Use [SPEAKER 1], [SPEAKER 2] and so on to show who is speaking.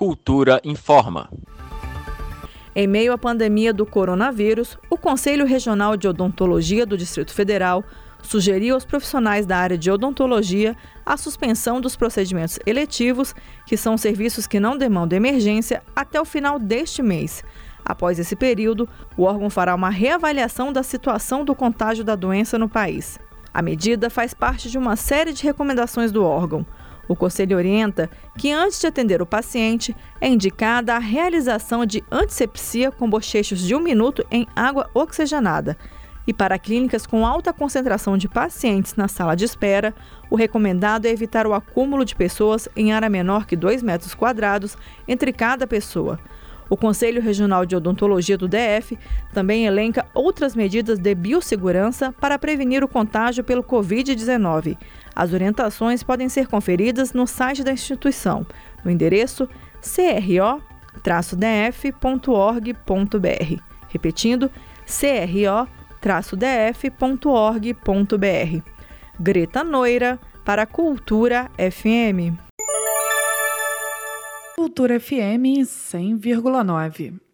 [SPEAKER 1] Cultura informa.
[SPEAKER 2] Em meio à pandemia do coronavírus, o Conselho Regional de Odontologia do Distrito Federal sugeriu aos profissionais da área de odontologia a suspensão dos procedimentos eletivos, que são serviços que não demandam emergência, até o final deste mês. Após esse período, o órgão fará uma reavaliação da situação do contágio da doença no país. A medida faz parte de uma série de recomendações do órgão. O conselho orienta que, antes de atender o paciente, é indicada a realização de antisepsia com bochechos de um minuto em água oxigenada. E para clínicas com alta concentração de pacientes na sala de espera, o recomendado é evitar o acúmulo de pessoas em área menor que 2 metros quadrados entre cada pessoa. O Conselho Regional de Odontologia do DF também elenca outras medidas de biossegurança para prevenir o contágio pelo Covid-19. As orientações podem ser conferidas no site da instituição, no endereço cro-df.org.br. Repetindo, cro-df.org.br. Greta Noira, para a Cultura FM.
[SPEAKER 3] Cultura FM 100,9.